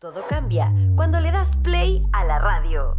Todo cambia cuando le das play a la radio.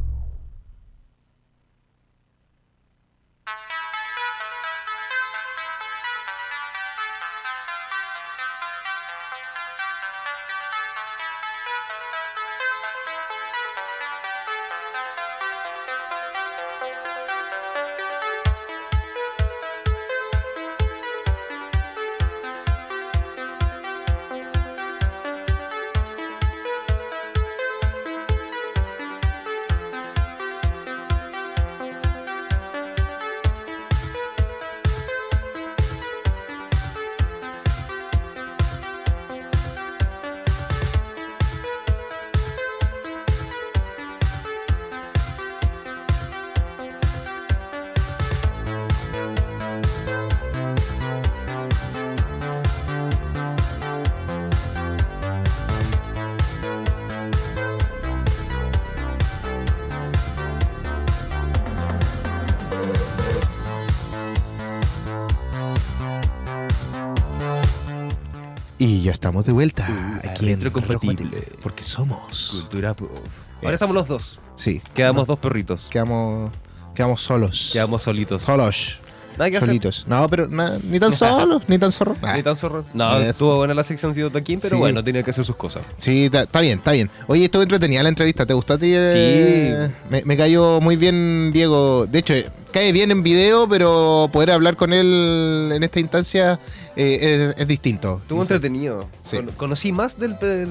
Ya estamos de vuelta Uh, aquí en. Retrocompatible, Porque somos. Cultura pop. Ahora Es. estamos los dos. Sí. Quedamos dos perritos. Quedamos, quedamos solos. Quedamos solitos. solos. Nada que hacer. Solitos. No, pero na- ni tan solos, ni tan zorros. Ah. Ni tan zorro. No, estuvo buena la sección de Toquín, pero Sí. bueno, tenía que hacer sus cosas. Sí, está bien, está bien. Oye, estuvo entretenida la entrevista. ¿Te gustó a ti? eh? Me, me cayó muy bien, Diego. De hecho, cae bien en video, pero poder hablar con él en esta instancia eh, es, es distinto. Estuvo entretenido. Sí. Con- conocí más del, del-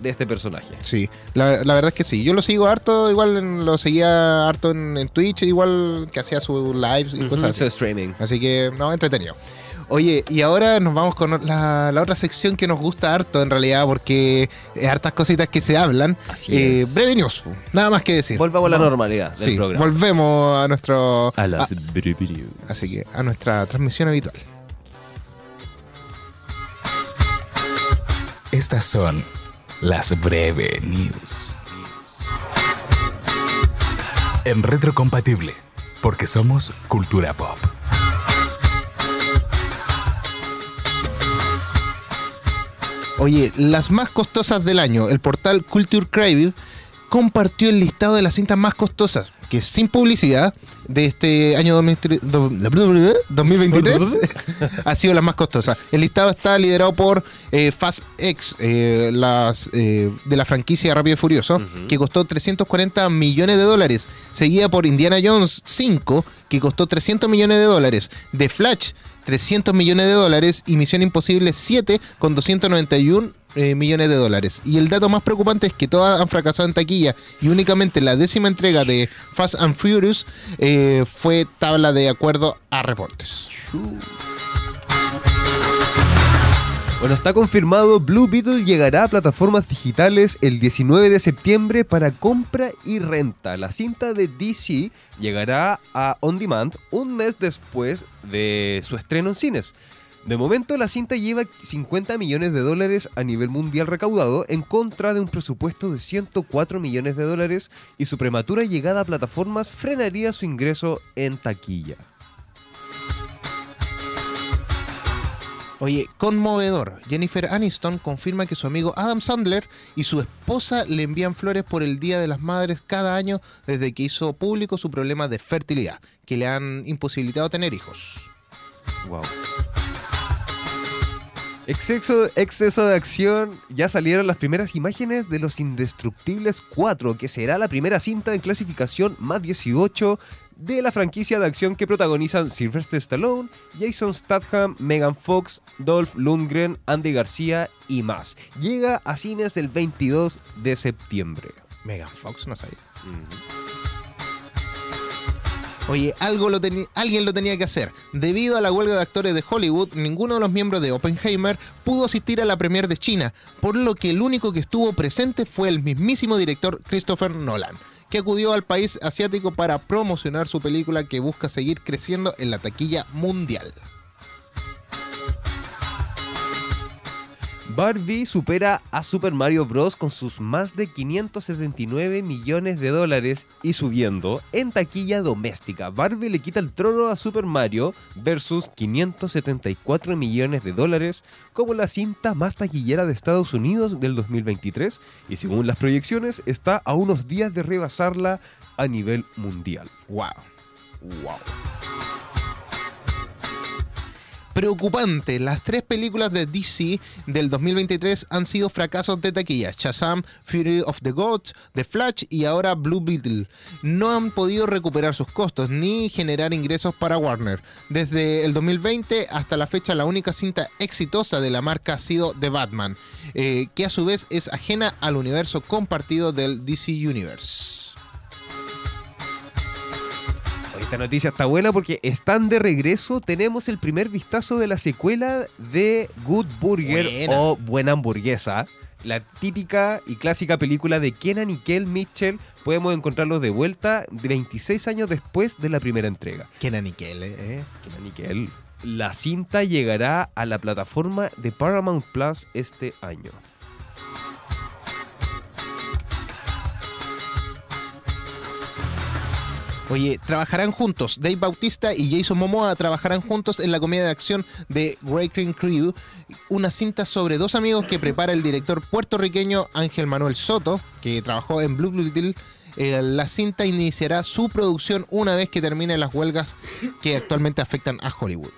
de este personaje. Sí, la, la verdad es que sí. Yo lo sigo harto, igual en- lo seguía harto en, en Twitch, igual que hacía sus lives y cosas así. streaming. Así que, no, entretenido. Oye, y ahora nos vamos con la, la otra sección que nos gusta harto en realidad, porque hay hartas cositas que se hablan. Así Eh, es. breve news, nada más que decir. Volvamos a la normalidad del Sí, programa. volvemos a nuestro. a las a- así que a nuestra transmisión habitual. Estas son las breve news. En retrocompatible, porque somos cultura pop. Oye, las más costosas del año. El portal Culture Crave compartió el listado de las cintas más costosas, que sin publicidad, de este año 2003 do- 2023 ha sido la más costosa. El listado está liderado por eh, Fast X, eh, las, eh, de la franquicia Rápido y Furioso, que costó 340 millones de dólares. Seguida por Indiana Jones 5, que costó 300 millones de dólares. The Flash, 300 millones de dólares. Y Misión Imposible 7, con 291 eh, millones de dólares. Y el dato más preocupante es que todas han fracasado en taquilla y únicamente la décima entrega de Fast and Furious eh, fue tabla de acuerdo a reportes. Bueno, está confirmado, Blue Beetle llegará a plataformas digitales el 19 de septiembre para compra y renta. La cinta de DC llegará a On Demand un mes después de su estreno en cines. De momento, la cinta lleva 50 millones de dólares a nivel mundial recaudado en contra de un presupuesto de 104 millones de dólares y su prematura llegada a plataformas frenaría su ingreso en taquilla. Oye, conmovedor. Jennifer Aniston confirma que su amigo Adam Sandler y su esposa le envían flores por el Día de las Madres cada año desde que hizo público su problema de fertilidad, que le han imposibilitado tener hijos. Wow. Exceso, exceso de acción. Ya salieron las primeras imágenes de Los Indestructibles 4, que será la primera cinta en clasificación más 18 de la franquicia de acción que protagonizan Sylvester Stallone, Jason Statham, Megan Fox, Dolph Lundgren, Andy García y más. Llega a cines el 22 de septiembre. Megan Fox, no sabía. Oye, algo lo alguien lo tenía que hacer. Debido a la huelga de actores de Hollywood, ninguno de los miembros de Oppenheimer pudo asistir a la premier de China, por lo que el único que estuvo presente fue el mismísimo director Christopher Nolan, que acudió al país asiático para promocionar su película que busca seguir creciendo en la taquilla mundial. Barbie supera a Super Mario Bros. con sus más de 579 millones de dólares y subiendo en taquilla doméstica. Barbie le quita el trono a Super Mario versus 574 millones de dólares como la cinta más taquillera de Estados Unidos del 2023 y según las proyecciones está a unos días de rebasarla a nivel mundial. Wow. Wow. Preocupante, las tres películas de DC del 2023 han sido fracasos de taquilla. Shazam, Fury of the Gods, The Flash y ahora Blue Beetle. No han podido recuperar sus costos ni generar ingresos para Warner. Desde el 2020 hasta la fecha la única cinta exitosa de la marca ha sido The Batman, eh, que a su vez es ajena al universo compartido del DC Universe. Esta noticia está buena porque están de regreso. Tenemos el primer vistazo de la secuela de Good Burger Buena. o Buena Hamburguesa. La típica y clásica película de Kenan y Kel Mitchell. Podemos encontrarlos de vuelta 26 años después de la primera entrega. Kenan y Kel, eh. Kenan y Kel. La cinta llegará a la plataforma de Paramount Plus este año. Oye, trabajarán juntos. Dave Bautista y Jason Momoa trabajarán juntos en la comedia de acción de Breaking Crew, una cinta sobre dos amigos que prepara el director puertorriqueño Ángel Manuel Soto, que trabajó en Blue Beetle. Eh, la cinta iniciará su producción una vez que terminen las huelgas que actualmente afectan a Hollywood.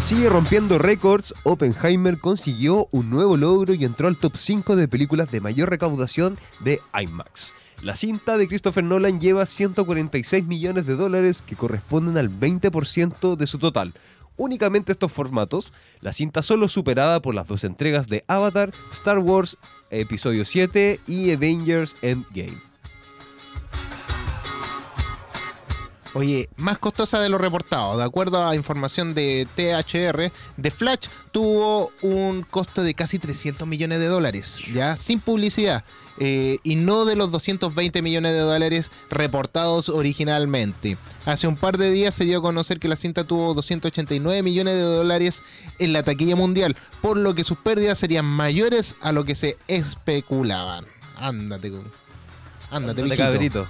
Sigue rompiendo récords, Oppenheimer consiguió un nuevo logro y entró al top 5 de películas de mayor recaudación de IMAX. La cinta de Christopher Nolan lleva 146 millones de dólares que corresponden al 20% de su total. Únicamente estos formatos, la cinta solo superada por las dos entregas de Avatar, Star Wars Episodio 7 y Avengers Endgame. Oye, más costosa de lo reportado. De acuerdo a información de THR, The Flash tuvo un costo de casi 300 millones de dólares, ya sin publicidad, eh, y no de los 220 millones de dólares reportados originalmente. Hace un par de días se dio a conocer que la cinta tuvo 289 millones de dólares en la taquilla mundial, por lo que sus pérdidas serían mayores a lo que se especulaban. Ándate, ándate, cabrito.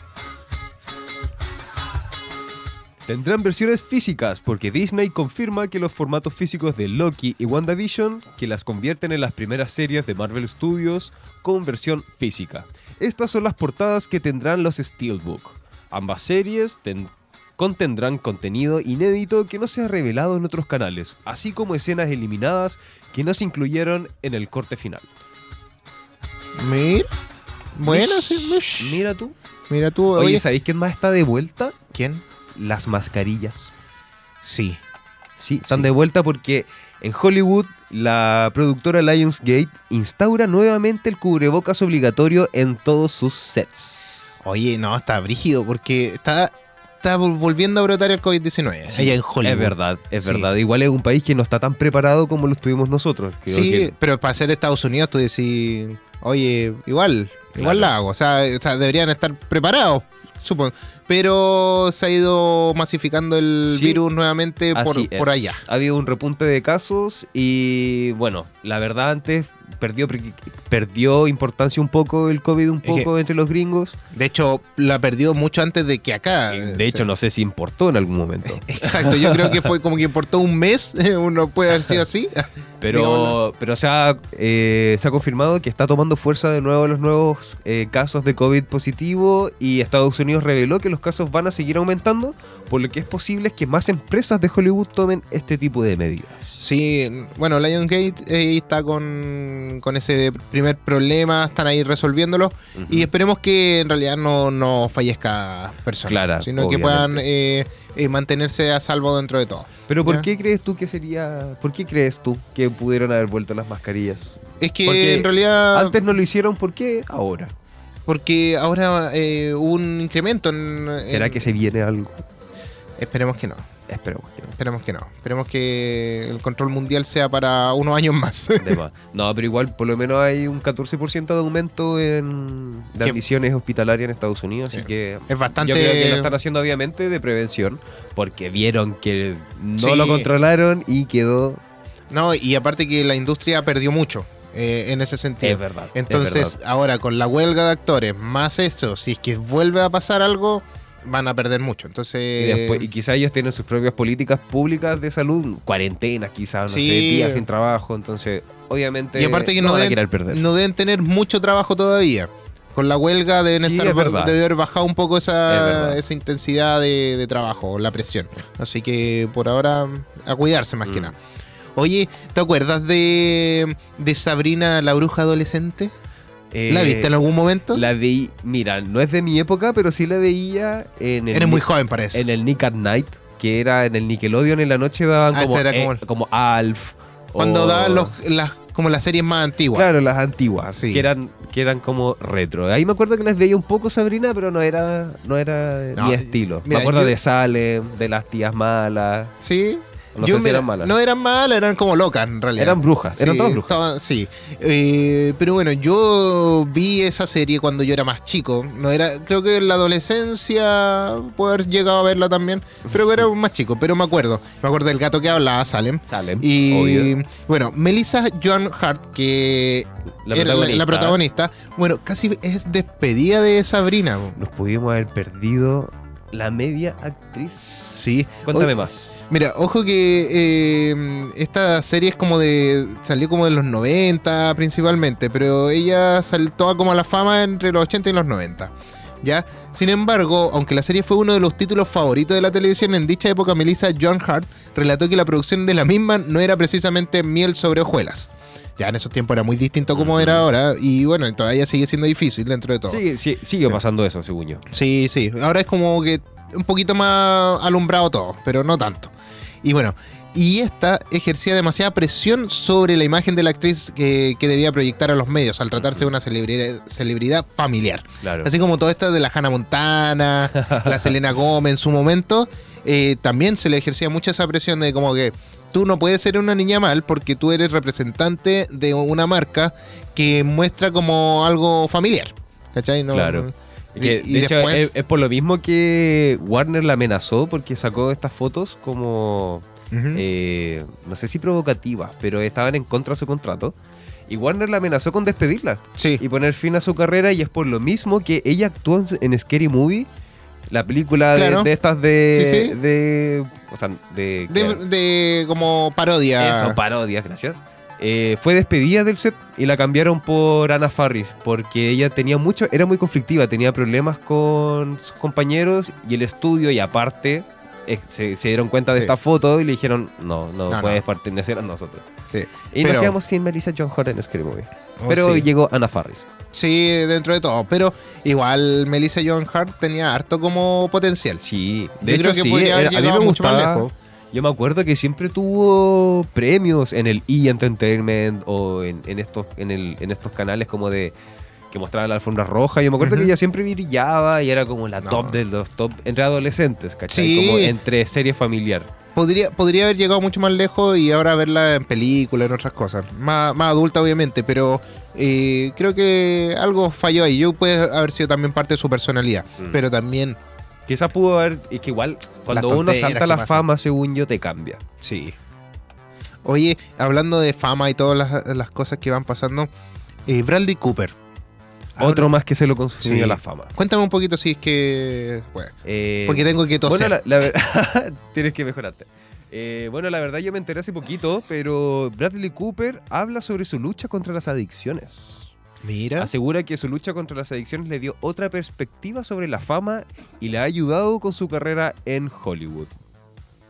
Tendrán versiones físicas porque Disney confirma que los formatos físicos de Loki y WandaVision que las convierten en las primeras series de Marvel Studios con versión física. Estas son las portadas que tendrán los Steelbook. Ambas series ten- contendrán contenido inédito que no se ha revelado en otros canales, así como escenas eliminadas que no se incluyeron en el corte final. Mira. Bueno, sí. Mira tú. Mira tú, Oye, oye, ¿sabéis quién más está de vuelta? ¿quién? Las mascarillas. Sí. Sí, están Sí. de vuelta porque en Hollywood la productora Lionsgate instaura nuevamente el cubrebocas obligatorio en todos sus sets. Oye, no, está brígido porque está, está vol- volviendo a brotar el COVID-19 allá en Hollywood. Es verdad, es Sí. verdad. Igual es un país que no está tan preparado como lo estuvimos nosotros. Creo Sí, que- pero para ser Estados Unidos tú decís, oye, igual, igual Claro. la hago. O sea, o sea, deberían estar preparados, supongo. Pero se ha ido masificando el Sí. virus nuevamente por, por allá. Ha habido un repunte de casos y bueno, la verdad antes perdió, perdió importancia un poco el COVID un Es que- poco entre los gringos. De hecho, la perdió mucho antes de que acá. De hecho, no sé si importó en algún momento. Exacto, yo creo que fue como que importó un mes, uno puede haber sido así. Pero, Digámoslo. pero se, ha, eh, se ha confirmado que está tomando fuerza de nuevo los nuevos eh, casos de COVID positivo y Estados Unidos reveló que los casos van a seguir aumentando, por lo que es posible que más empresas de Hollywood tomen este tipo de medidas. Sí, bueno, Lionsgate eh, está con, con ese primer problema, están ahí resolviéndolo y esperemos que en realidad no, no fallezca personas, sino que puedan eh, eh, mantenerse a salvo dentro de todo. Pero ¿por Ya. qué crees tú que sería, por qué crees tú que pudieron haber vuelto las mascarillas? Es que Porque en realidad, Antes no lo hicieron, ¿por qué ahora? porque ahora eh, hubo un incremento en... ¿Será que se viene algo? Esperemos que no, Esperemos que no. esperemos que no. Esperemos que el control mundial sea para unos años más. No, pero igual por lo menos hay un 14% de aumento en de admisiones hospitalarias en Estados Unidos, así Sí. que es bastante... yo creo que lo están haciendo obviamente de prevención, porque vieron que no Sí. lo controlaron y quedó No, y aparte que la industria perdió mucho eh, en ese sentido. Es verdad. es Entonces, verdad. ahora con la huelga de actores, más esto, si es que vuelve a pasar algo, van a perder mucho. Entonces, Y, después, y quizá ellos tienen sus propias políticas públicas de salud, cuarentenas quizás, no Sí. sé, días sin trabajo, entonces obviamente y aparte que no, a deben, querer perder. no deben tener mucho trabajo todavía. Con la huelga deben Sí, estar es debe haber bajado un poco Es esa, esa intensidad de, de trabajo, la presión. Así que por ahora a cuidarse más que Mm. nada. Oye, ¿te acuerdas de, de Sabrina la bruja adolescente? ¿La Eh, viste en algún momento? La vi, mira, no es de mi época, pero sí la veía en el Eres muy joven para eso. en el Nick at Night, que era en el Nickelodeon en la noche daban Ah, como, eh, como- como Alf. Cuando o- daban los, las, como las series más antiguas. Claro, las antiguas, Sí. que eran que eran como retro. Ahí me acuerdo que las veía un poco Sabrina, pero no era no era No, mi estilo. mira, me acuerdo yo- de Salem, de las tías malas. Sí. No Yo sé si mira, eran malas. No eran malas, eran como locas en realidad. Eran brujas, eran todas brujas. estaban- sí. Eh, pero bueno, yo vi esa serie cuando yo era más chico. No era, creo que en la adolescencia puedo haber llegado a verla también. Pero era más chico, pero me acuerdo. Me acuerdo del gato que hablaba, Salem. Salem, Y obvio. bueno, Melissa Joan Hart, que La era protagonista. la protagonista, bueno, casi es despedida de Sabrina. Nos pudimos haber perdido la media actriz. Sí. Cuéntame más. Mira, ojo que eh, esta serie es como de. salió como de los 90 principalmente, pero ella saltó como a la fama entre los 80 y los 90. ¿Ya? Sin embargo, aunque la serie fue uno de los títulos favoritos de la televisión en dicha época, Melissa Joan Hart relató que la producción de la misma no era precisamente miel sobre hojuelas. Ya en esos tiempos era muy distinto como era ahora, y bueno, todavía sigue siendo difícil dentro de todo. Sigue, sí- sigue pasando eso, según yo. Sí, sí. Ahora es como que un poquito más alumbrado todo, pero no tanto. Y bueno, y esta ejercía demasiada presión sobre la imagen de la actriz que, que debía proyectar a los medios al tratarse de una celebridad, celebridad familiar. Claro. Así como todo esto de la Hannah Montana, la Selena Gómez en su momento, eh, también se le ejercía mucha esa presión de como que tú no puedes ser una niña mal porque tú eres representante de una marca que muestra como algo familiar. ¿Cachai? No- Claro. Y que, y de hecho, después- es, es por lo mismo que Warner la amenazó porque sacó estas fotos como, eh, no sé si provocativas, pero estaban en contra de su contrato. Y Warner la amenazó con despedirla sí. y poner fin a su carrera. Y es por lo mismo que ella actuó en, en Scary Movie, la película de- Claro. de, estas de, Sí, sí. de. O sea, de. De, de como parodia. Eso, parodias, gracias. Eh, fue despedida del set y la cambiaron por Ana Farris porque ella tenía mucho, era muy conflictiva, tenía problemas con sus compañeros y el estudio y aparte eh, se, se dieron cuenta de Sí. esta foto y le dijeron no, no, No, puedes no. pertenecer a nosotros. Sí. Y Pero- nos quedamos sin Melissa John Hart en Scary Movie. Oh, Pero sí. llegó Ana Farris. Sí, dentro de todo. Pero igual Melissa Joan Hart tenía harto como potencial. Sí, Yo creo que podría haber era- a mí llegado me mucho más lejos. Yo me acuerdo que siempre tuvo premios en el E! Entertainment o en, en estos, en, el, en estos canales como de que mostraban la alfombra roja. Yo me acuerdo que ella siempre brillaba y era como la No. top de los top entre adolescentes, ¿cachai? Sí. Como entre serie familiar. Podría, podría haber llegado mucho más lejos y ahora verla en películas, en otras cosas. Más, más adulta, obviamente, pero eh, creo que algo falló ahí. Yo puede haber sido también parte de su personalidad, Mm. pero también, Quizás pudo haber, es que igual cuando uno salta la fama, según yo, te cambia. sí. Oye, hablando de fama y todas las, las cosas que van pasando, eh, Bradley Cooper. Otro más que se lo consumió Sí. la fama. Cuéntame un poquito si es que... bueno, Eh, porque tengo que toser. Bueno, la, la ver- tienes que mejorarte. Eh, bueno, la verdad yo me enteré hace poquito, pero Bradley Cooper habla sobre su lucha contra las adicciones. Mira. Asegura que su lucha contra las adicciones le dio otra perspectiva sobre la fama y le ha ayudado con su carrera en Hollywood.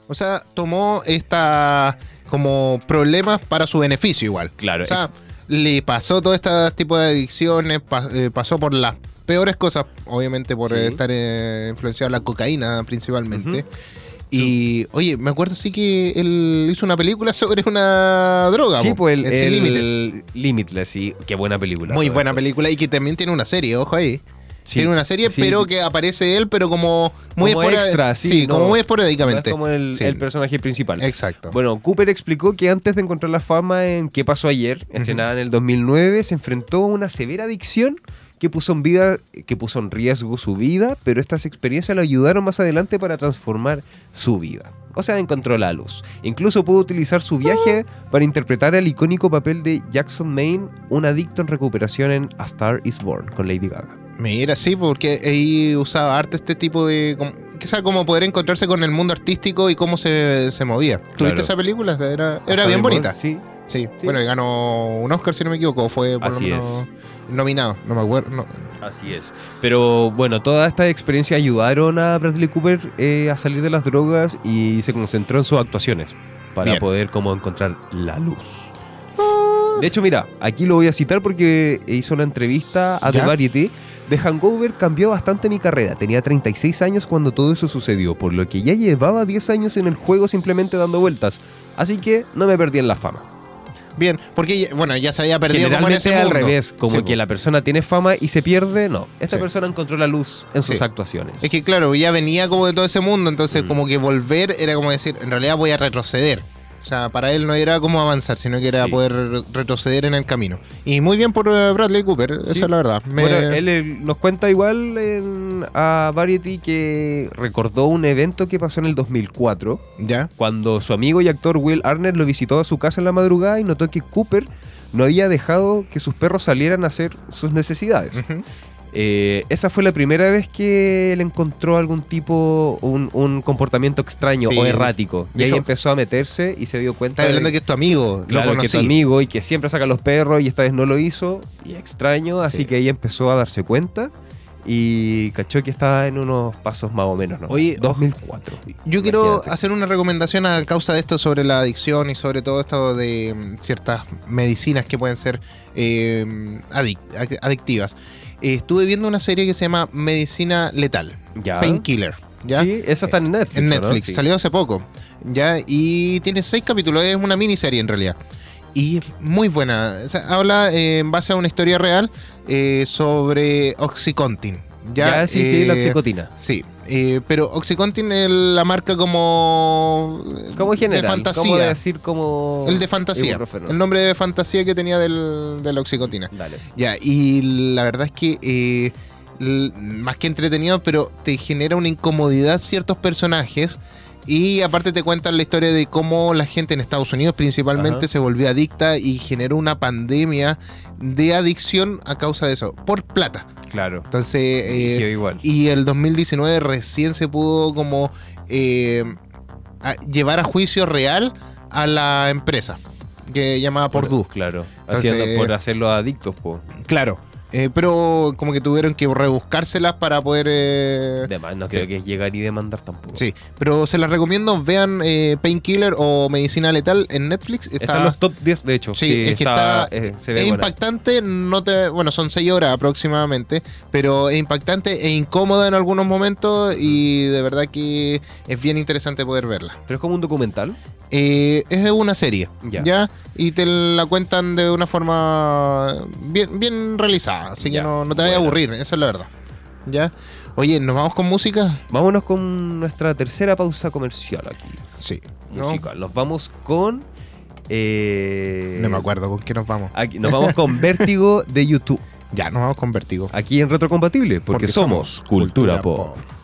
O sea, tomó esta como problemas para su beneficio igual. Claro, O sea, le pasó todo este tipo de adicciones, eh, pasó por las peores cosas, obviamente por Sí. estar eh, influenciado en la cocaína principalmente. Y, oye, me acuerdo sí que él hizo una película sobre una droga. sí, po, pues el, el. Limitless, sí, qué buena película. Muy buena película y que también tiene una serie, ojo ahí. Sí, Tiene una serie, sí, pero que aparece él, pero como muy Como extra, sí, no- como muy no esporádicamente. es como el, personaje principal. Exacto. Bueno, Cooper explicó que antes de encontrar la fama en ¿Qué pasó ayer?, estrenada en el 2009, se enfrentó a una severa adicción que puso en vida, que puso en riesgo su vida, pero estas experiencias lo ayudaron más adelante para transformar su vida. O sea, encontró la luz. Incluso pudo utilizar su viaje para interpretar el icónico papel de Jackson Maine, un adicto en recuperación en A Star Is Born con Lady Gaga. Mira, sí, porque ahí usaba arte este tipo de. como- Quizá como poder encontrarse con el mundo artístico y cómo se, se movía. ¿Tuviste Claro. esa película? Era, era bien Born, bonita. Sí. Sí. Sí. Bueno, y ganó un Oscar, si no me equivoco. Fue por Así lo menos nominado. No me acuerdo. no. Así es. Pero bueno, toda esta experiencia ayudaron a Bradley Cooper eh, a salir de las drogas y se concentró en sus actuaciones para Bien. poder como encontrar la luz. De hecho, mira, aquí lo voy a citar porque hizo una entrevista a The. Variety. The Hangover cambió bastante mi carrera. Tenía 36 años cuando todo eso sucedió, por lo que ya llevaba 10 años en el juego simplemente dando vueltas. Así que no me perdí en la fama. Bien, porque ya- bueno, ya se había perdido como en ese al mundo. revés, como Sí, que la persona tiene fama y se pierde, no. Esta Sí. persona encontró la luz en sus Sí. actuaciones. Es que claro, ya venía como de todo ese mundo, entonces Mm. como que volver era como decir, en realidad voy a retroceder. O sea, para él no era como avanzar, sino que era poder re- retroceder en el camino. Y muy bien por eh, Bradley Cooper, esa es la verdad. Me- Bueno, él, eh, nos cuenta igual en, a Variety que recordó un evento que pasó en el 2004, ¿Ya? cuando su amigo y actor Will Arnett lo visitó a su casa en la madrugada y notó que Cooper no había dejado que sus perros salieran a hacer sus necesidades. Eh, esa fue la primera vez que él encontró algún tipo, un, un comportamiento extraño Sí. o errático. Y ahí Dijo- empezó a meterse y se dio cuenta Estás hablando de que es tu amigo, claro, lo que conocí. tu amigo y que siempre saca los perros y esta vez no lo hizo. Y extraño, así Sí. que ahí empezó a darse cuenta y cachó que estaba en unos pasos más o menos. ¿no? Oye, 2004. Yo quiero hacer una recomendación a causa de esto sobre la adicción y sobre todo esto de mm, ciertas medicinas que pueden ser eh, adic- adic- adictivas. Eh, estuve viendo una serie que se llama Medicina Letal. Painkiller. ¿ya? Sí, esa está en Netflix. en ¿o no? Netflix, Sí. salió hace poco. ¿ya? Y tiene seis capítulos, es una miniserie en realidad. Y es muy buena. O sea, habla eh, en base a una historia real eh, sobre Oxycontin. Ya, ¿ya? sí, sí, la Eh, oxicotina. Sí, eh, pero Oxycontin es la marca como... Como general. De fantasía. ¿Cómo decir como... el de fantasía. El nombre de fantasía que tenía del, de la Oxycontina. Dale. Ya, y la verdad es que eh, más que entretenido, pero te genera una incomodidad ciertos personajes. Y aparte te cuentan la historia de cómo la gente en Estados Unidos principalmente Ajá. se volvió adicta y generó una pandemia de adicción a causa de eso, por plata. Claro. Entonces, eh, igual. y el 2019 recién se pudo como eh, a- llevar a juicio real a la empresa que llamaba Purdue. Claro. Entonces- Haciendo, por hacerlos adictos, po. Claro. Eh, pero como que tuvieron que rebuscárselas para poder... eh, no sí. creo que es llegar y demandar tampoco. Sí, pero se las recomiendo, vean eh, Painkiller o Medicina Letal en Netflix. Está, Está en los top 10, de hecho. Sí, es que está- eh, se ve es buena. impactante, no te, bueno, son 6 horas aproximadamente, pero es impactante e incómoda en algunos momentos y de verdad que es bien interesante poder verla. Pero es como un documental. Eh, es una serie, Ya. ¿ya? Y te la cuentan de una forma bien, bien realizada, así que no, no te vayas a aburrir, esa es la verdad. ¿Ya? Oye, ¿nos vamos con música? Vámonos con nuestra tercera pausa comercial aquí. Sí. ¿no? Musical. Nos vamos con. eh, No me acuerdo con qué nos vamos. aquí- nos vamos con Vértigo de YouTube. Ya, nos vamos con Vertigo. Aquí en Retrocompatible, porque, somos, Cultura, Pop. Revive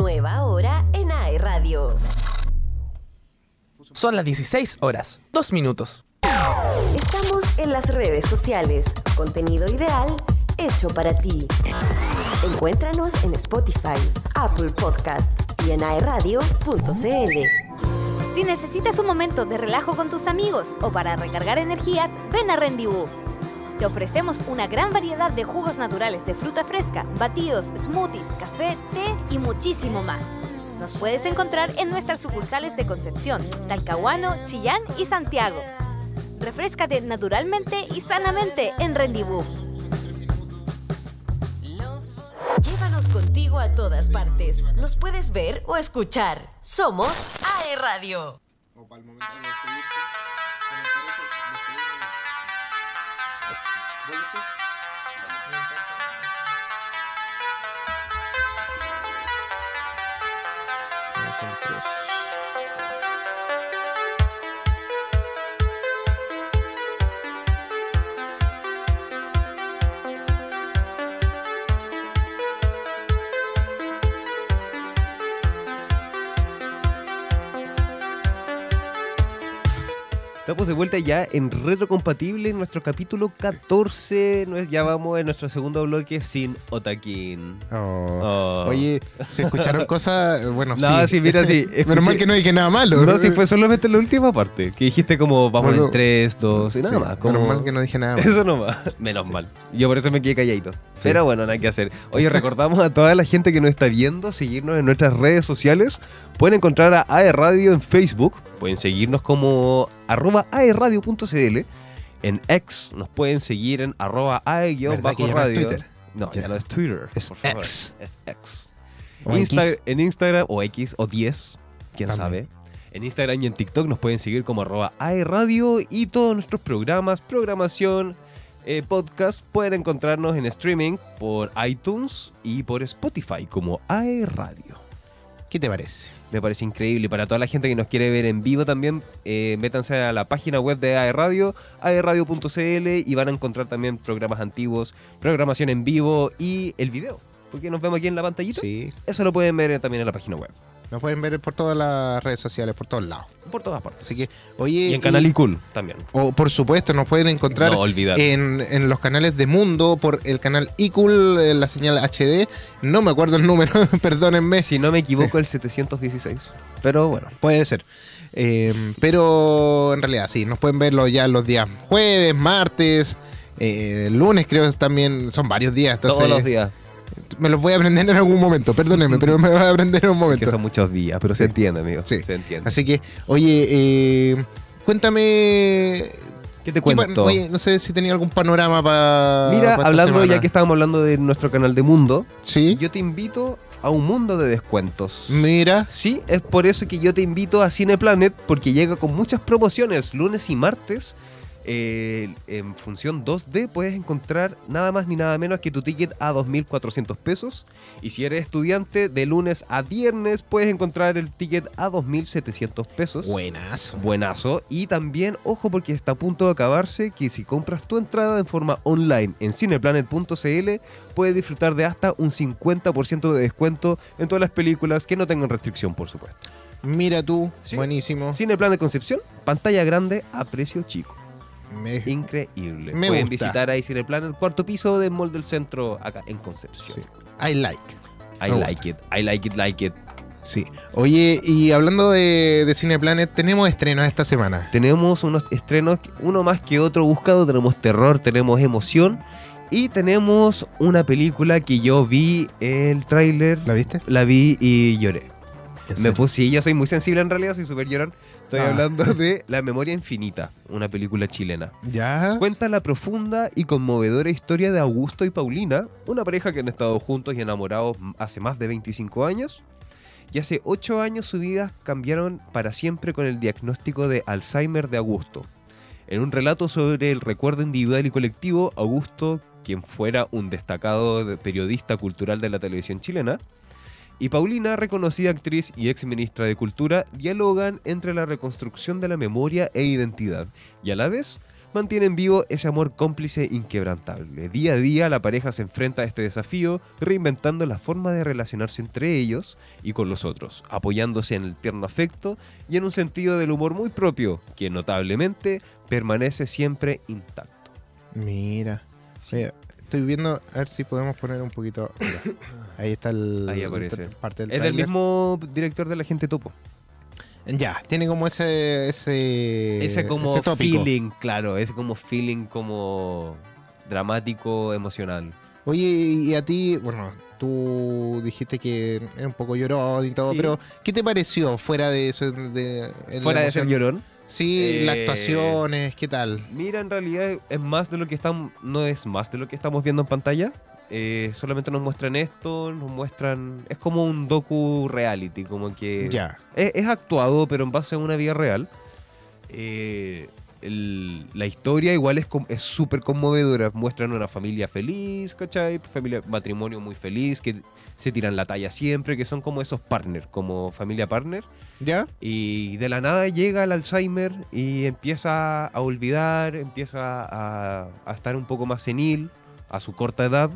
Nueva hora en AE Radio. Son las 16 horas, 2 minutos. Estamos en las redes sociales. Contenido ideal hecho para ti. Encuéntranos en Spotify, Apple Podcast y en aeradio.cl. Si necesitas un momento de relajo con tus amigos o para recargar energías, ven a Rendezvous. Te ofrecemos una gran variedad de jugos naturales de fruta fresca, batidos, smoothies, café, té y muchísimo más. Nos puedes encontrar en nuestras sucursales de Concepción, Talcahuano, Chillán y Santiago. Refrescate naturalmente y sanamente en Rendezvous. Llévanos contigo a todas partes. Nos puedes ver o escuchar. Somos AE Radio. Estamos de vuelta ya en Retrocompatible, en nuestro capítulo 14. No es- Ya vamos en nuestro segundo bloque sin Otakin. Oh. Oh. Oye, ¿se escucharon cosas? Bueno, No, sí, mira, sí. Menos mal escuché- que no dije nada malo. No, sí, fue solamente la última parte. Que dijiste como vamos Bueno, en 3, 2 y nada Sí, más. Como... Menos mal que no dije nada malo. Eso no va. Menos mal. Yo por eso me quedé calladito. Pero bueno, nada que hacer. Oye, recordamos a toda la gente que nos está viendo, seguirnos en nuestras redes sociales. Pueden encontrar a AE Radio en Facebook. Pueden seguirnos como arroba aeradio.cl. En X nos pueden seguir en arroba ¿Verdad que ya no es ae-radio. No, Ya. ya no es Twitter. Es por favor. X. Es X. En Insta- Kiss. en Instagram o X o 10, quién También. sabe. En Instagram y en TikTok nos pueden seguir como arroba aeradio y todos nuestros programas, programación, eh, podcast pueden encontrarnos en streaming por iTunes y por Spotify como aeradio. ¿Qué te parece? Me parece increíble. Para toda la gente que nos quiere ver en vivo también, eh, métanse a la página web de aeradio, aeradio.cl y van a encontrar también programas antiguos, programación en vivo y el video. Porque nos vemos aquí en la pantallita. Sí. Eso lo pueden ver también en la página web. Nos pueden ver por todas las redes sociales, por todos lados. Por todas partes. Así que, oye. Y en Canal Icul también. O por supuesto, nos pueden encontrar No en, en los canales de Mundo, por el canal iCool, eh, la señal HD. No me acuerdo el número, perdónenme. Si no me equivoco, el 716. Pero bueno. Puede ser. Eh, pero en realidad sí, nos pueden verlo ya los días jueves, martes, eh, lunes creo que también son varios días. Entonces, todos los días. Me los voy a aprender en algún momento, perdónenme, pero me voy a aprender en un Que momento. son muchos días, pero Sí. se entiende, amigo. Sí. Se entiende. Así que, oye, eh, cuéntame... ¿Qué te cuento? Oye, no sé si tenía algún panorama para... Mira, hablando, ya que estábamos hablando de nuestro canal de Mundo, Sí, yo te invito a un mundo de descuentos. Mira, Sí, es por eso que yo te invito a Cineplanet, porque llega con muchas promociones, lunes y martes. Eh, en función 2D puedes encontrar nada más ni nada menos que tu ticket a 2.400 pesos. Y si eres estudiante, de lunes a viernes puedes encontrar el ticket a 2.700 pesos. buenazo. Buenazo. Y también, ojo, porque está a punto de acabarse, que si compras tu entrada en forma online en cineplanet.cl, puedes disfrutar de hasta un 50% de descuento en todas las películas que no tengan restricción, por supuesto. Mira tú, Sí. buenísimo. Cineplanet Concepción, pantalla grande a precio chico. Me- Increíble. Me Pueden gusta. visitar ahí Cineplanet, cuarto piso del Mall del Centro, acá en Concepción. sí. I like. I Me like it, I like it, like it. Sí. Oye, y hablando de, de Cineplanet, tenemos estrenos esta semana. Tenemos unos estrenos, uno más que otro buscado. Tenemos terror, tenemos emoción. Y tenemos una película que yo vi el tráiler, ¿La viste? la vi y lloré. ¿En Me puse, sí, yo soy muy sensible en realidad, soy súper llorón. Estoy Ah. hablando de La Memoria Infinita, una película chilena. ¿Ya? Cuenta la profunda y conmovedora historia de Augusto y Paulina, una pareja que han estado juntos y enamorados hace más de 25 años. Y hace 8 años su vida cambiaron para siempre con el diagnóstico de Alzheimer de Augusto. En un relato sobre el recuerdo individual y colectivo, Augusto, quien fuera un destacado de- periodista cultural de la televisión chilena, y Paulina, reconocida actriz y ex ministra de Cultura, dialogan entre la reconstrucción de la memoria e identidad, y a la vez mantienen vivo ese amor cómplice inquebrantable. Día a día la pareja se enfrenta a este desafío, reinventando la forma de relacionarse entre ellos y con los otros, apoyándose en el tierno afecto y en un sentido del humor muy propio, que notablemente permanece siempre intacto. Mira. Mira, Estoy viendo, a ver si podemos poner un poquito. mira. Ahí está el. Ahí aparece. Parte del Es del mismo director de La Gente Topo. Ya, tiene como ese. Ese, ese como ese feeling, claro, ese como feeling como dramático, emocional. Oye, y a ti, bueno, tú dijiste que era un poco llorón y todo, Sí. pero ¿qué te pareció fuera de eso? De, Fuera de ser llorón. Sí, las Eh, actuaciones, ¿qué tal? Mira, en realidad es más de lo que estamos, no es más de lo que estamos viendo en pantalla. Eh, solamente nos muestran esto, nos muestran, es como un docu reality, como que Ya. es, es actuado, pero en base a una vida real. Eh, el- la historia igual es súper conmovedora. Muestran una familia feliz, ¿cachai? Familia, matrimonio muy feliz, que se tiran la talla siempre, que son como esos partners, como familia partner. Y de la nada llega el Alzheimer y empieza a olvidar, empieza a, a estar un poco más senil a su corta edad.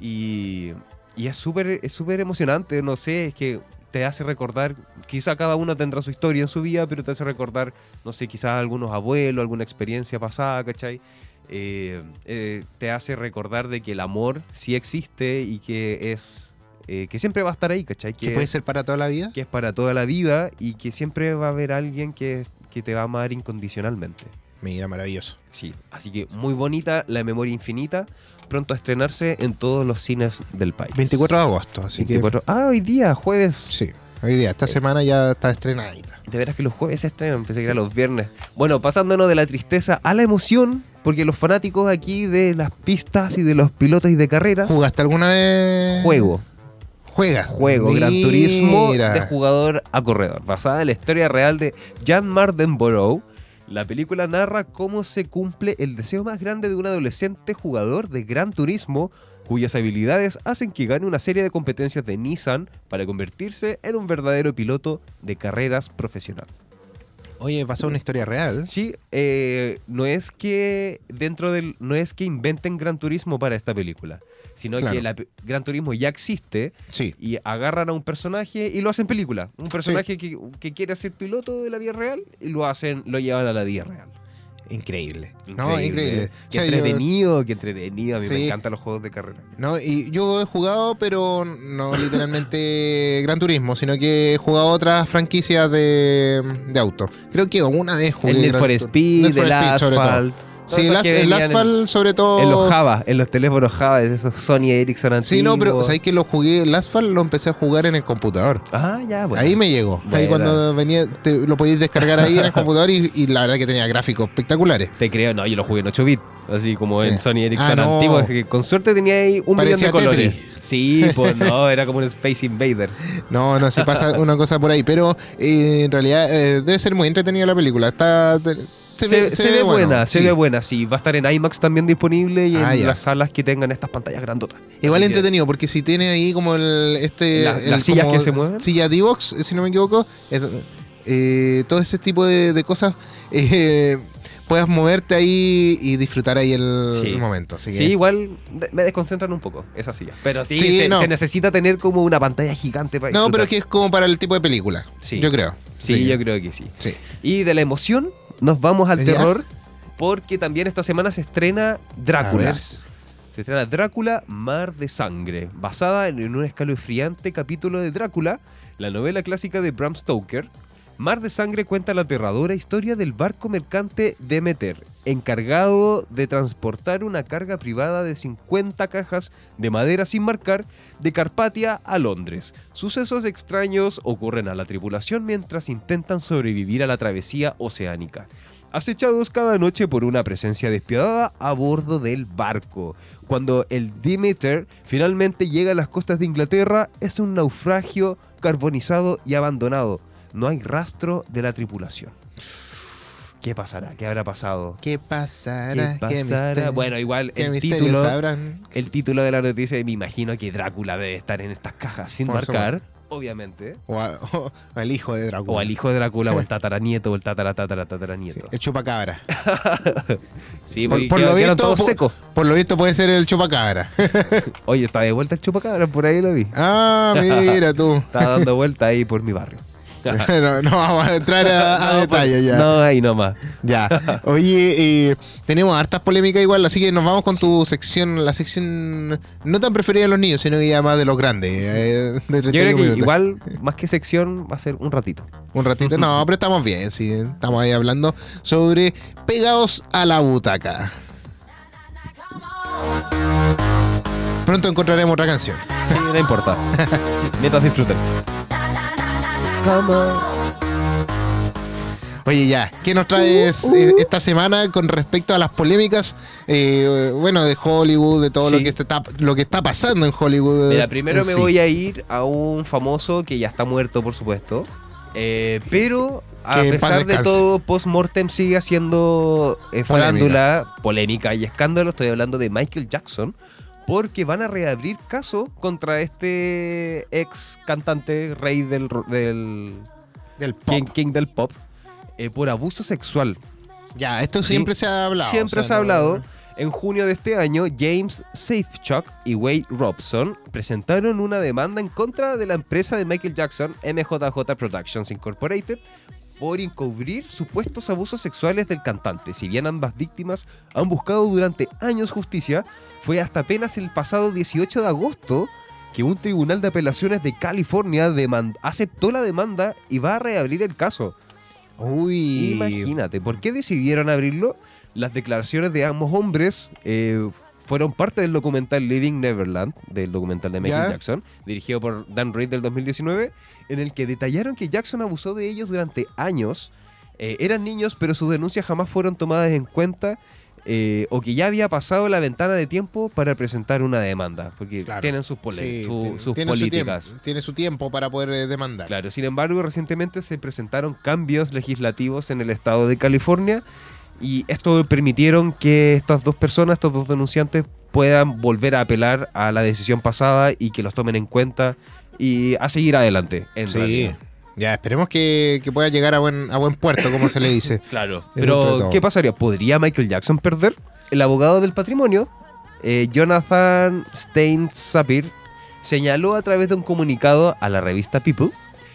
Y, y es súper es súper emocionante, no sé, es que te hace recordar, quizá cada uno tendrá su historia en su vida, pero te hace recordar, no sé, quizás algunos abuelos, alguna experiencia pasada, ¿cachai? Eh, eh, te hace recordar de que el amor sí existe y que es... eh, que siempre va a estar ahí, ¿cachai? ¿Que puede ser para toda la vida? que es para toda la vida y que siempre va a haber alguien que, que te va a amar incondicionalmente. Mira, maravilloso. Sí, así que muy bonita, La Memoria Infinita, pronto a estrenarse en todos los cines del país. 24 de agosto, así 24 Ah, hoy día, jueves. que. Sí, hoy día, esta semana ya está estrenadita. De veras que los jueves se estrenan, pensé que era los viernes. Bueno, pasándonos de la tristeza a la emoción, porque los fanáticos aquí de las pistas y de los pilotos y de carreras... ¿Jugaste alguna vez? Juego. Juegas. Juego, Gran Turismo de jugador a corredor, basada en la historia real de Jan Mardenborough. La película narra cómo se cumple el deseo más grande de un adolescente jugador de Gran Turismo, cuyas habilidades hacen que gane una serie de competencias de Nissan para convertirse en un verdadero piloto de carreras profesional. Oye, pasó una historia real. Sí, eh, no es que dentro del, no es que inventen Gran Turismo para esta película, sino Claro. que la Gran Turismo ya existe Sí. y agarran a un personaje y lo hacen película. Un personaje que, que quiere ser piloto de la vida real y lo hacen, lo llevan a la vida real. Increíble. No, increíble. Qué O sea, yo- entretenido, qué entretenido. A mí Sí. me encantan los juegos de carrera. No, y yo he jugado, pero no literalmente Gran Turismo, sino que he jugado otras franquicias de, de auto. Creo que una vez jugué. El Need for Speed, Need for el Speed. Asphalt. Sí, en- Asphalt sobre todo... En los Java, en los teléfonos Java, esos Sony Ericsson antiguos. Sí, no, pero ¿sabes que lo jugué? El Asphalt lo empecé a jugar en el computador. Ah, ya, bueno. Ahí me llegó. Ahí Buena. cuando venía, te- lo podías descargar ahí en el computador y, y la verdad que tenía gráficos espectaculares. Te creo, no, yo lo jugué en 8 bits, así como Sí. en Sony Ericsson Ah, no. antiguo, así que con suerte tenía ahí un Parecía millón de colores. Tetris. Sí, pues no, era como un Space Invaders. No, no, sí pasa una cosa por ahí, pero eh, en realidad eh, debe ser muy entretenida la película. Está, Se, ve, se ve bueno, buena, se sí. ve buena, sí. Va a estar en IMAX también disponible y Ah, en ya. las salas que tengan estas pantallas grandotas. Igual Así que- entretenido, porque si tiene ahí como el este La- el las sillas que se mueven. Silla D-Box, si no me equivoco, eh, todo ese tipo de, de cosas eh, puedas moverte ahí y disfrutar ahí el, Sí. momento. Así que- Sí, igual me desconcentran un poco esas sillas. Pero sí, Sí, se, no. se necesita tener como una pantalla gigante para No, pero es que es como para el tipo de película. Sí. Yo creo. Sí, yo creo que sí. Sí. Y de la emoción nos vamos al ¿Ya? terror porque también esta semana se estrena Drácula. Se estrena Drácula, Mar de Sangre, basada en un escalofriante capítulo de Drácula, la novela clásica de Bram Stoker. Mar de Sangre cuenta la aterradora historia del barco mercante Demeter, encargado de transportar una carga privada de 50 cajas de madera sin marcar de Carpatia a Londres. Sucesos extraños ocurren a la tripulación mientras intentan sobrevivir a la travesía oceánica acechados cada noche por una presencia despiadada a bordo del barco. Cuando el Demeter finalmente llega a las costas de Inglaterra, es un naufragio carbonizado y abandonado. No hay rastro de la tripulación. ¿Qué pasará? ¿Qué habrá pasado? ¿Qué pasará? ¿Qué pasará? misterio- Bueno, igual ¿Qué el título, habrán? el título de la noticia, me imagino que Drácula debe estar en estas cajas sin Por marcar, obviamente. O, a- o al hijo de Drácula. O al hijo de Drácula, o el tataranieto, o el tatara, tatara, Sí, tataranieto. el chupacabra. Sí, Por, porque por lo visto, todos por, secos. por lo visto puede ser el chupacabra. Oye, está de vuelta el chupacabra, por ahí lo vi. ah, mira tú. Está dando vuelta ahí por mi barrio. No, no vamos a entrar a, a No, detalle pues, ya. No, ahí nomás. Ya. Oye, eh, tenemos hartas polémicas igual, así que nos vamos con tu sección, la sección no tan preferida de los niños, sino que ya más de los grandes. eh, de 31 Yo creo que minutos. igual, más que sección, va a ser un ratito. Un ratito, no, pero estamos bien, sí. Estamos ahí hablando sobre pegados a la butaca. Pronto encontraremos otra canción. Sí, no importa. Mientras disfruten. Oye, ya, ¿qué nos traes Uh, eh, esta semana con respecto a las polémicas, eh, bueno, de Hollywood, de todo lo, que está, lo que está pasando en Hollywood? Mira, primero me sí? voy a ir a un famoso que ya está muerto, por supuesto. Eh, pero a pesar de todo, post-mortem sigue haciendo eh, farándula, polémica y escándalo. Estoy hablando de Michael Jackson. Porque van a reabrir caso contra este ex cantante, rey del, del Del pop. king, king del pop, eh, por abuso sexual. Ya, esto Sí. siempre se ha hablado. Siempre o sea, se ha no- hablado. En junio de este año, James Safechuck y Wade Robson presentaron una demanda en contra de la empresa de Michael Jackson, MJJ Productions Incorporated, por encubrir supuestos abusos sexuales del cantante. Si bien ambas víctimas han buscado durante años justicia, fue hasta apenas el pasado 18 de agosto que un tribunal de apelaciones de California aceptó la demanda y va a reabrir el caso. Uy. Imagínate, ¿por qué decidieron abrirlo? Las declaraciones de ambos hombres eh, fueron parte del documental Living Neverland, del documental de Michael Ya. Jackson, dirigido por Dan Reed del 2019, en el que detallaron que Jackson abusó de ellos durante años. Eh, eran niños, pero sus denuncias jamás fueron tomadas en cuenta. eh, o que ya había pasado la ventana de tiempo para presentar una demanda, porque Claro. tienen sus, pole- Sí, su- tiene- sus tiene su políticas. tiempo- tiene su tiempo para poder eh, demandar. Claro, sin embargo, recientemente se presentaron cambios legislativos en el estado de California y esto permitieron que estas dos personas, estos dos denunciantes, puedan volver a apelar a la decisión pasada y que los tomen en cuenta y a seguir adelante. En Sí. realidad. Ya, esperemos que, que pueda llegar a buen, a buen puerto, como se le dice. Claro. Pero, ¿qué pasaría? ¿Podría Michael Jackson perder? El abogado del patrimonio, eh, Jonathan Stein Sapir, señaló a través de un comunicado a la revista People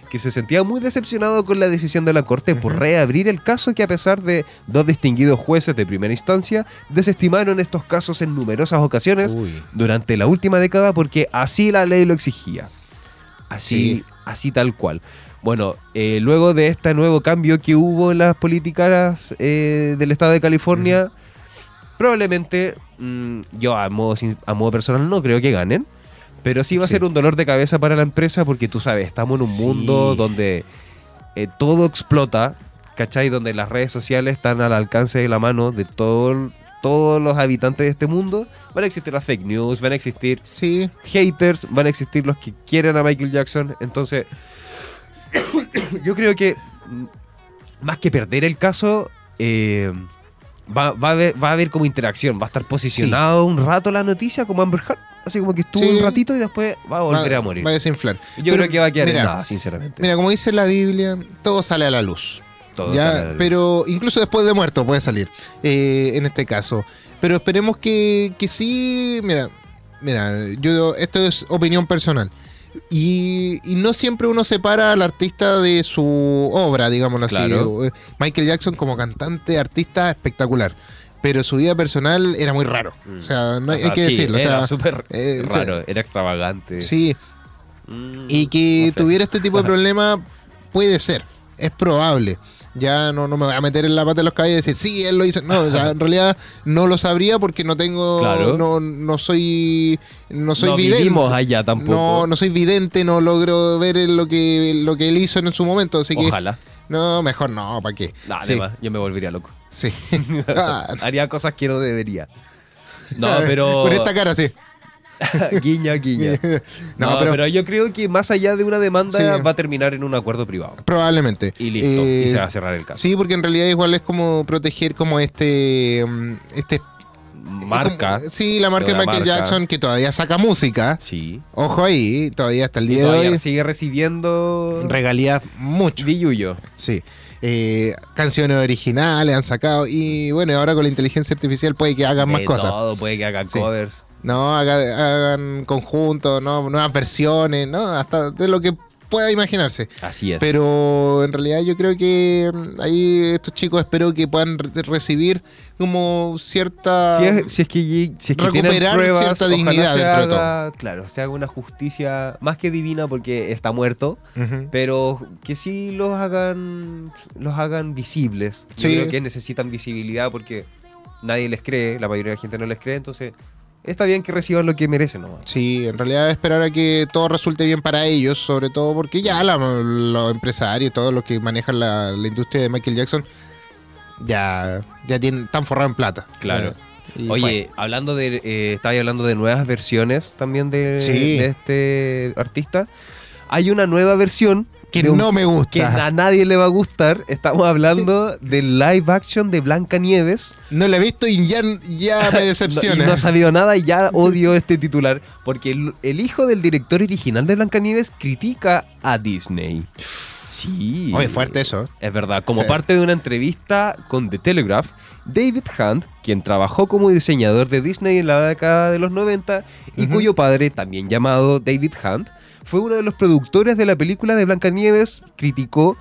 que se sentía muy decepcionado con la decisión de la Corte por reabrir el caso que a pesar de dos distinguidos jueces de primera instancia, desestimaron estos casos en numerosas ocasiones Uy. durante la última década porque así la ley lo exigía. Así, Sí. así tal cual. Bueno, eh, luego de este nuevo cambio que hubo en las políticas eh, del estado de California, Probablemente, mm, yo a modo, a modo personal no creo que ganen, pero sí va a Sí. ser un dolor de cabeza para la empresa porque tú sabes, estamos en un Sí. mundo donde eh, todo explota, ¿cachai? Donde las redes sociales están al alcance de la mano de todo, todos los habitantes de este mundo. Van a existir las fake news, van a existir Sí, haters, van a existir los que quieren a Michael Jackson. Entonces, yo creo que mm, más que perder el caso, eh, va, va a haber, va a haber como interacción. Va a estar posicionado un rato la noticia como Amber Heard. Así como que estuvo Sí. un ratito y después va a volver va, a morir. va a desinflar. Yo Pero, creo que va a quedar mira, en nada, sinceramente. Mira, como dice la Biblia, todo sale a la luz. Todo Ya, sale a la luz. pero incluso después de muerto puede salir, eh, en este caso. Pero esperemos que, que sí, mira, mira, yo esto es opinión personal. Y, y no siempre uno separa al artista de su obra, digámoslo Claro. así. Michael Jackson como cantante, artista, espectacular. Pero su vida personal era muy raro. O sea, no hay, sea, que sí, decirlo. o era sea, súper eh, o sea, raro, era extravagante. sí, Mm, y que no sé. tuviera este tipo de problema puede ser, es probable. Ya no, no me voy a meter en la pata de los caballos y decir, sí, él lo hizo. No, o sea, en realidad no lo sabría porque no tengo, Claro. no, no soy, no soy no vidente. vivimos allá tampoco. No, no soy vidente, no logro ver lo que, lo que él hizo en su momento, así que Ojalá. no, mejor no, ¿para qué? Nah, sí, además, yo me volvería loco. Sí. Ah, Haría cosas que no debería. No, pero. Con esta cara, sí. guiña, guiña. No, No, pero- pero, yo creo que más allá de una demanda Sí. va a terminar en un acuerdo privado. Probablemente. Y listo. y Eh, se va a cerrar el caso. Sí, porque en realidad igual es como proteger como este mm, este Marca. como- sí, la marca de Michael marca. Jackson que todavía saca música. Sí. Ojo ahí, todavía hasta el Y día de todavía hoy sigue recibiendo regalías mucho. billuyo. Sí. Eh, canciones originales han sacado y bueno, ahora con la inteligencia artificial puede que hagan más cosas. Todo, puede que hagan Sí. covers. No, haga- hagan conjuntos, no, nuevas versiones, no, hasta de lo que pueda imaginarse. Así es. Pero en realidad yo creo que mm, ahí estos chicos espero que puedan re- recibir como cierta... si es, si es que, si es que recuperar pruebas, cierta dignidad dentro de haga- Claro, se haga una justicia más que divina porque está muerto, pero que sí los hagan los hagan visibles. Yo Sí. creo que necesitan visibilidad porque nadie les cree, la mayoría de la gente no les cree, entonces está bien que reciban lo que merecen nomás. Sí, en realidad esperar a que todo resulte bien para ellos, sobre todo porque ya la- los empresarios, todos los que manejan la, la industria de Michael Jackson, ya, ya tienen, están forrados en plata. Claro. Oye, hablando de, eh, estaba hablando de nuevas versiones también de, Sí. de este artista. Hay una nueva versión Que un- no me gusta. que a nadie le va a gustar. Estamos hablando del live action de Blanca Nieves. No la he visto y ya, ya me decepciona. No, ha sabido nada y ya odio este titular. Porque el, el hijo del director original de Blanca Nieves critica a Disney. Sí. Oye, fuerte eso. Es verdad, como Sí. parte de una entrevista con The Telegraph, David Hunt, quien trabajó como diseñador de Disney en la década de los 90 y cuyo padre, también llamado David Hunt, fue uno de los productores de la película de Blancanieves, criticó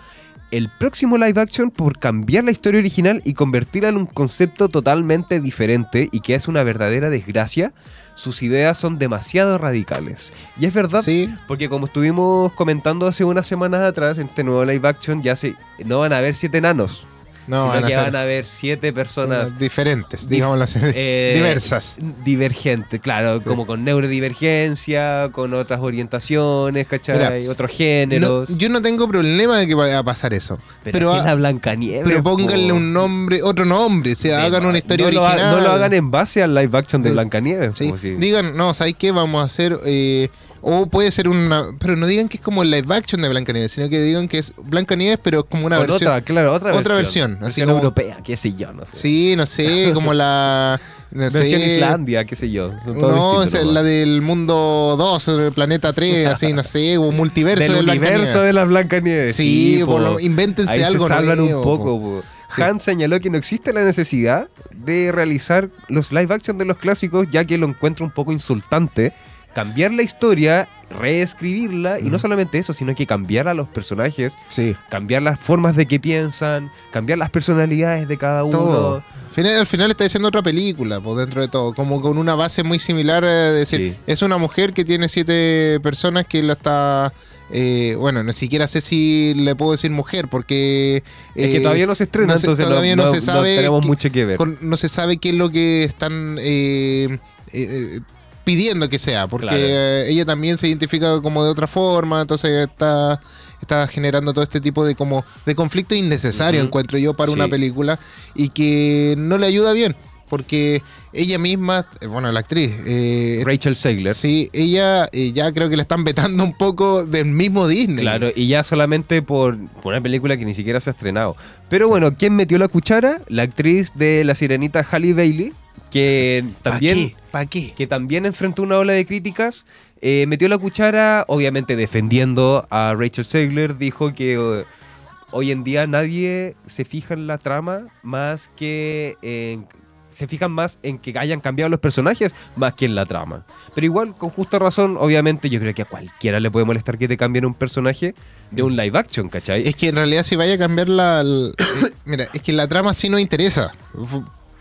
el próximo live action por cambiar la historia original y convertirla en un concepto totalmente diferente y que es una verdadera desgracia. Sus ideas son demasiado radicales. Y es verdad, Sí. porque como estuvimos comentando hace unas semanas atrás, en este nuevo live action ya se, no van a haber siete enanos, No, sino van a que ser van a haber siete personas diferentes, dif- digámoslo así. eh, diversas. Divergentes, claro, Sí. como con neurodivergencia, con otras orientaciones, ¿cachai? Mira, Otros No, géneros. yo no tengo problema de que vaya a pasar eso. pero Pero, es la Blancanieves. pero pónganle un nombre, otro nombre, o sea, hagan una historia no lo ha- no lo hagan en base al live action de Sí. Blancanieves. Sí. Digan, no, ¿sabes qué? Vamos a hacer. eh, o puede ser una. Pero no digan que es como el live action de Blancanieves, sino que digan que es Blancanieves, pero como una versión. otra, claro, otra versión. otra versión, así Versión como- europea, qué sé yo, no sé. Sí, no sé, como la. No versión sé, Islandia, qué sé yo. No, es la del mundo 2, el planeta 3, así, no sé, o multiverso del de universo de las Blancanieves. Sí, por po. lo- invéntense Ahí algo se salvan nuevo, un poco. po. Sí. Han señaló que no existe la necesidad de realizar los live action de los clásicos, ya que lo encuentra un poco insultante. Cambiar la historia, reescribirla, y no solamente eso, sino que cambiar a los personajes, Sí, cambiar las formas de que piensan, cambiar las personalidades de cada uno. todo. Al final, al final está diciendo otra película, pues dentro de todo, como con una base muy similar, eh, de decir, Sí. es una mujer que tiene siete personas que la está eh, bueno, ni siquiera sé si le puedo decir mujer porque... Es que eh, todavía no se estrena, no se- entonces todavía no, no, no- se sabe no tenemos mucho que ver. con- no se sabe qué es lo que están eh, pidiendo que sea, porque Claro. eh, ella también se identifica como de otra forma, entonces está, está generando todo este tipo de como de conflicto innecesario, encuentro yo, para una película y que no le ayuda bien, porque ella misma, eh, bueno, la actriz, eh, Rachel Segler. sí, ella eh, ya creo que le están vetando un poco del mismo Disney. Claro, y ya solamente por, por una película que ni siquiera se ha estrenado. Pero bueno, ¿quién metió la cuchara? La actriz de La Sirenita Halle Bailey, que ¿Para también, qué? ¿Para qué? que también enfrentó una ola de críticas. eh, metió la cuchara, obviamente defendiendo a Rachel Segler, dijo que eh, hoy en día nadie se fija en la trama más que en... Se fijan más en que hayan cambiado los personajes más que en la trama. Pero igual, con justa razón, obviamente, yo creo que a cualquiera le puede molestar que te cambien un personaje de un live action, ¿cachai? Es que en realidad si vaya a cambiar la... eh, mira, es que la trama sí nos interesa.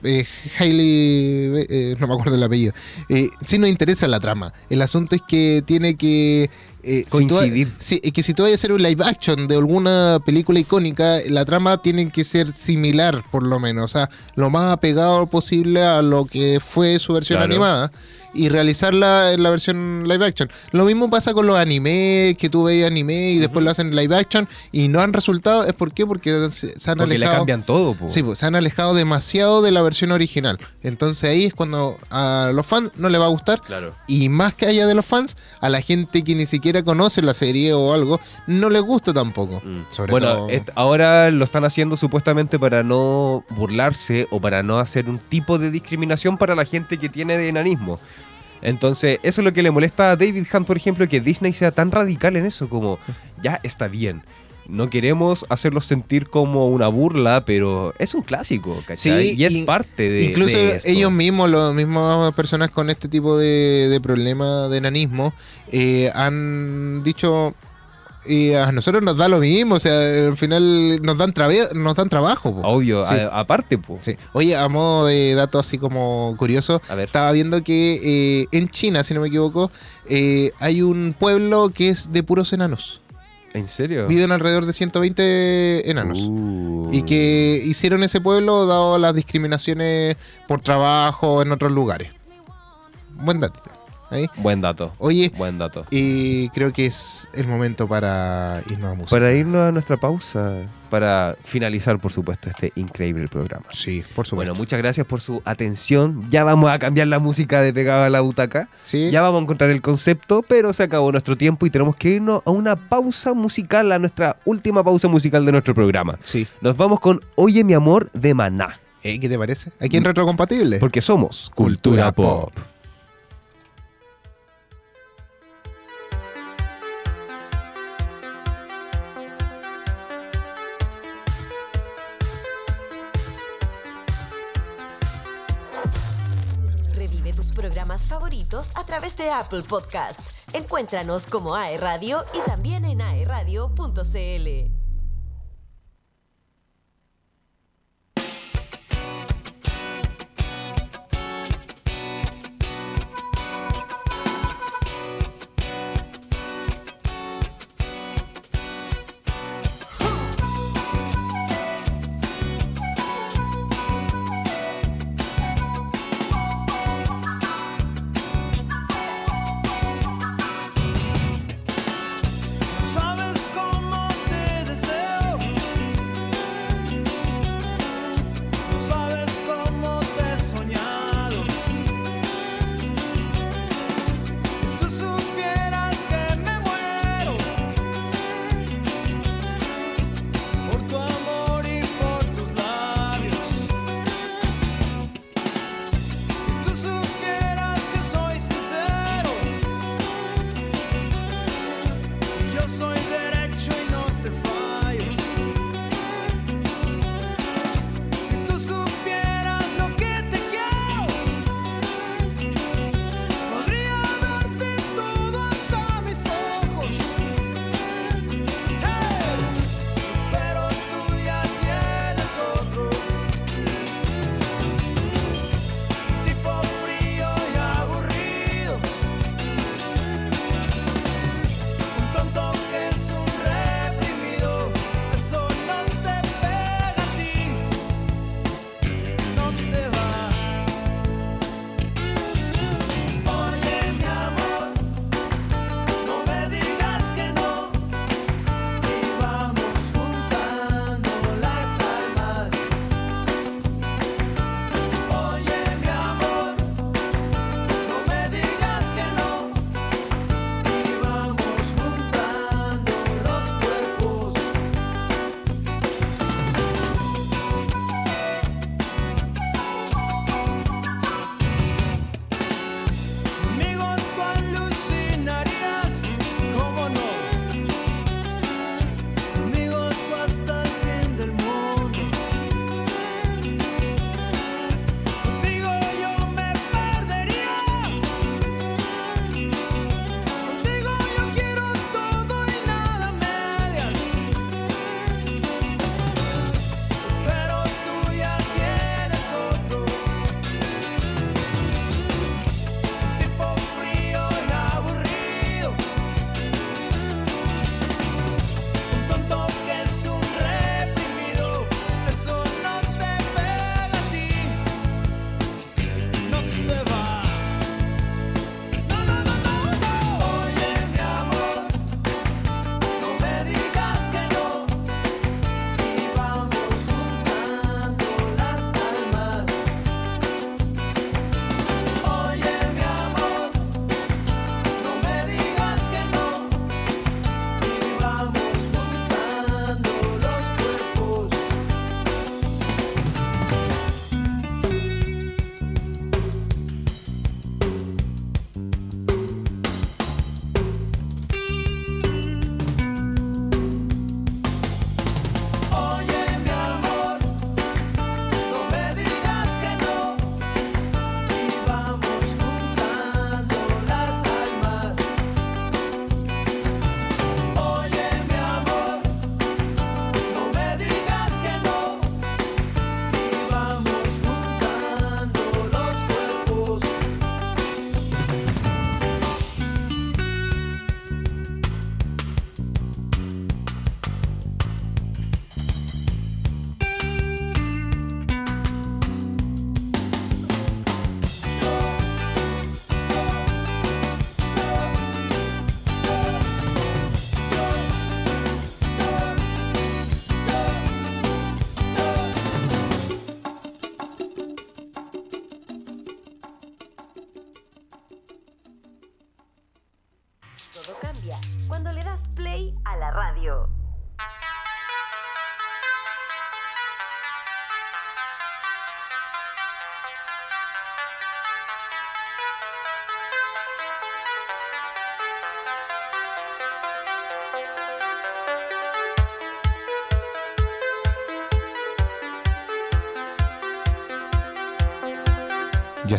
Eh, Hailey... eh, no me acuerdo el apellido. Eh, sí nos interesa la trama. El asunto es que tiene que... eh, si Coincidir. sí, es que si tú vayas a hacer un live action de alguna película icónica, la trama tiene que ser similar, por lo menos. O sea, lo más apegado posible a lo que fue su versión Claro. animada. Y realizarla en la versión live action. Lo mismo pasa con los animes, que tú veis anime y después lo hacen en live action y no han resultado. ¿Es por qué? Porque se, se han Porque le alejado. cambian todo, po. Sí, pues se han alejado demasiado de la versión original. Entonces ahí es cuando a los fans no le va a gustar. Claro. Y más que haya de los fans, a la gente que ni siquiera conoce la serie o algo, no le gusta tampoco. Mm. Sobre bueno, todo- ahora lo están haciendo supuestamente para no burlarse o para no hacer un tipo de discriminación para la gente que tiene de enanismo. Entonces, eso es lo que le molesta a David Hunt, por ejemplo, que Disney sea tan radical en eso, como ya está bien. No queremos hacerlos sentir como una burla, pero es un clásico, ¿cachai? Sí, y es in- parte de. Incluso de esto. ellos mismos, las mismas personas con este tipo de, de problema de enanismo, eh, han dicho, eh, a nosotros nos da lo mismo, o sea, al final nos dan, nos dan trabajo. po. Obvio, Sí. aparte, pues. Sí. Oye, a modo de dato así como curioso, A ver. estaba viendo que eh, en China, si no me equivoco, eh, hay un pueblo que es de puros enanos. ¿En serio? Viven alrededor de 120 enanos. Uh. Y que hicieron ese pueblo dado las discriminaciones por trabajo en otros lugares. Buen dato. Buen dato. Oye, Buen dato. y creo que es el momento para irnos a música. Para irnos a nuestra pausa, para finalizar, por supuesto, este increíble programa. Sí, por supuesto. Bueno, muchas gracias por su atención. Ya vamos a cambiar la música de pegado a la butaca. sí. Ya vamos a encontrar el concepto, pero se acabó nuestro tiempo y tenemos que irnos a una pausa musical, a nuestra última pausa musical de nuestro programa. Sí. Nos vamos con Oye mi amor de Maná, Eh, ¿Qué te parece? Aquí en Retrocompatible. porque somos Cultura Pop. A través de Apple Podcast. Encuéntranos como AE Radio y también en aeradio.cl.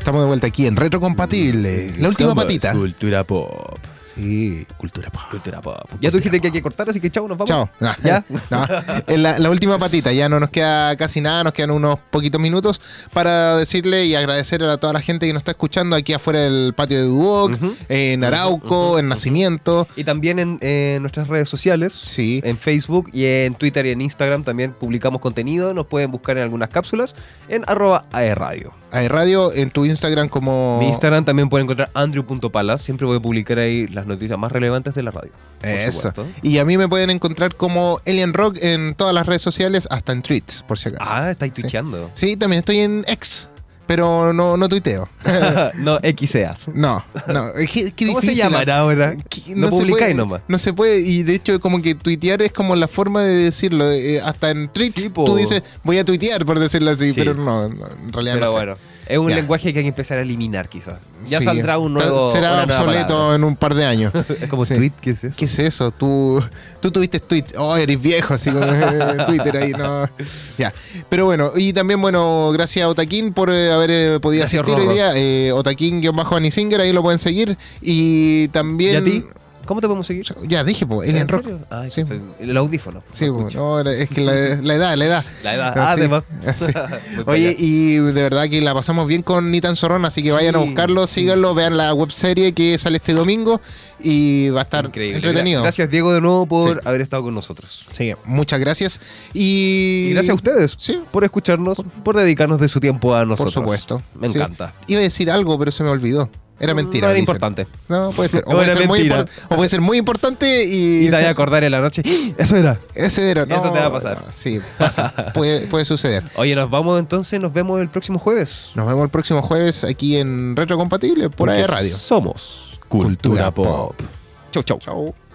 estamos de vuelta aquí en Retrocompatible. La última Somos patita. Cultura pop. Sí, cultura pop. Cultura pop. Ya tú dijiste que hay que cortar, así que chao, nos vamos. Chao. No, ¿Ya? no. En la, la última patita, ya no nos queda casi nada, nos quedan unos poquitos minutos para decirle y agradecer a toda la gente que nos está escuchando aquí afuera del patio de Duoc, Ujú. en Arauco, en Nacimiento. Y también en, en nuestras redes sociales. Sí. En Facebook y en Twitter y en Instagram también publicamos contenido. Nos pueden buscar en algunas cápsulas en arroba aerradio. A Radio, en tu Instagram como... Mi Instagram también pueden encontrar andrew.palas. Siempre voy a publicar ahí las noticias más relevantes de la radio. Eso. Y a mí me pueden encontrar como Alien Rock en todas las redes sociales, hasta en tweets, por si acaso. Ah, estáis tuiteando. Sí, también estoy en X, pero no, no tuiteo. no, XEAS. No, no. Qué ¿Cómo se llamará ahora? No se publicáis nomás. No se puede, y de hecho como que tuitear es como la forma de decirlo. eh, hasta en tweets Sí, tú dices, voy a tuitear por decirlo así, Sí. pero no, no, en realidad Pero no sé. bueno, es un Ya. lenguaje que hay que empezar a eliminar quizás. Ya Sí. saldrá un nuevo... Será obsoleto en un par de años. Es como Sí. tweet, ¿qué es eso? ¿Qué es eso? Tú, tú tuviste tweet. Oh, eres viejo, así como en Twitter ahí, no. Ya. Pero bueno, y también, bueno, gracias a Otaquín por eh, haber eh, podido Gracias, asistir hoy día. Eh, Otaquín-Anisinger, ahí lo pueden seguir. Y también. ¿Y a ti? ¿Cómo te podemos seguir? Ya dije, pues, Alien ¿En Rock. Ay, Sí. soy- el audífono. Sí, pues, no, es que la, la edad, la edad. La edad. Ah, Ah, sí. además. Sí. Oye, y de verdad que la pasamos bien con Nitan Zorrón, así que vayan a Sí, buscarlo, sí. síganlo, vean la web serie que sale este domingo y va a estar Increíble. entretenido. Gracias, Diego, de nuevo por Sí. haber estado con nosotros. Sí, muchas gracias. Y, Y gracias a ustedes Sí. por escucharnos, por dedicarnos de su tiempo a nosotros. Por supuesto. Me Sí. encanta. Iba a decir algo, pero se me olvidó. Era mentira. No era dicen. importante. No, puede ser. O, No puede ser muy o puede ser muy importante y. Y te vaya a acordar en la noche. Eso era. Ese era. No, Eso te va a pasar. no, sí, pasa. puede, puede suceder. Oye, nos vamos entonces, nos vemos el próximo jueves. Nos vemos el próximo jueves aquí en Retrocompatible por Porque ahí Radio. Somos Cultura Cultura Pop. Chau, chau. Chao.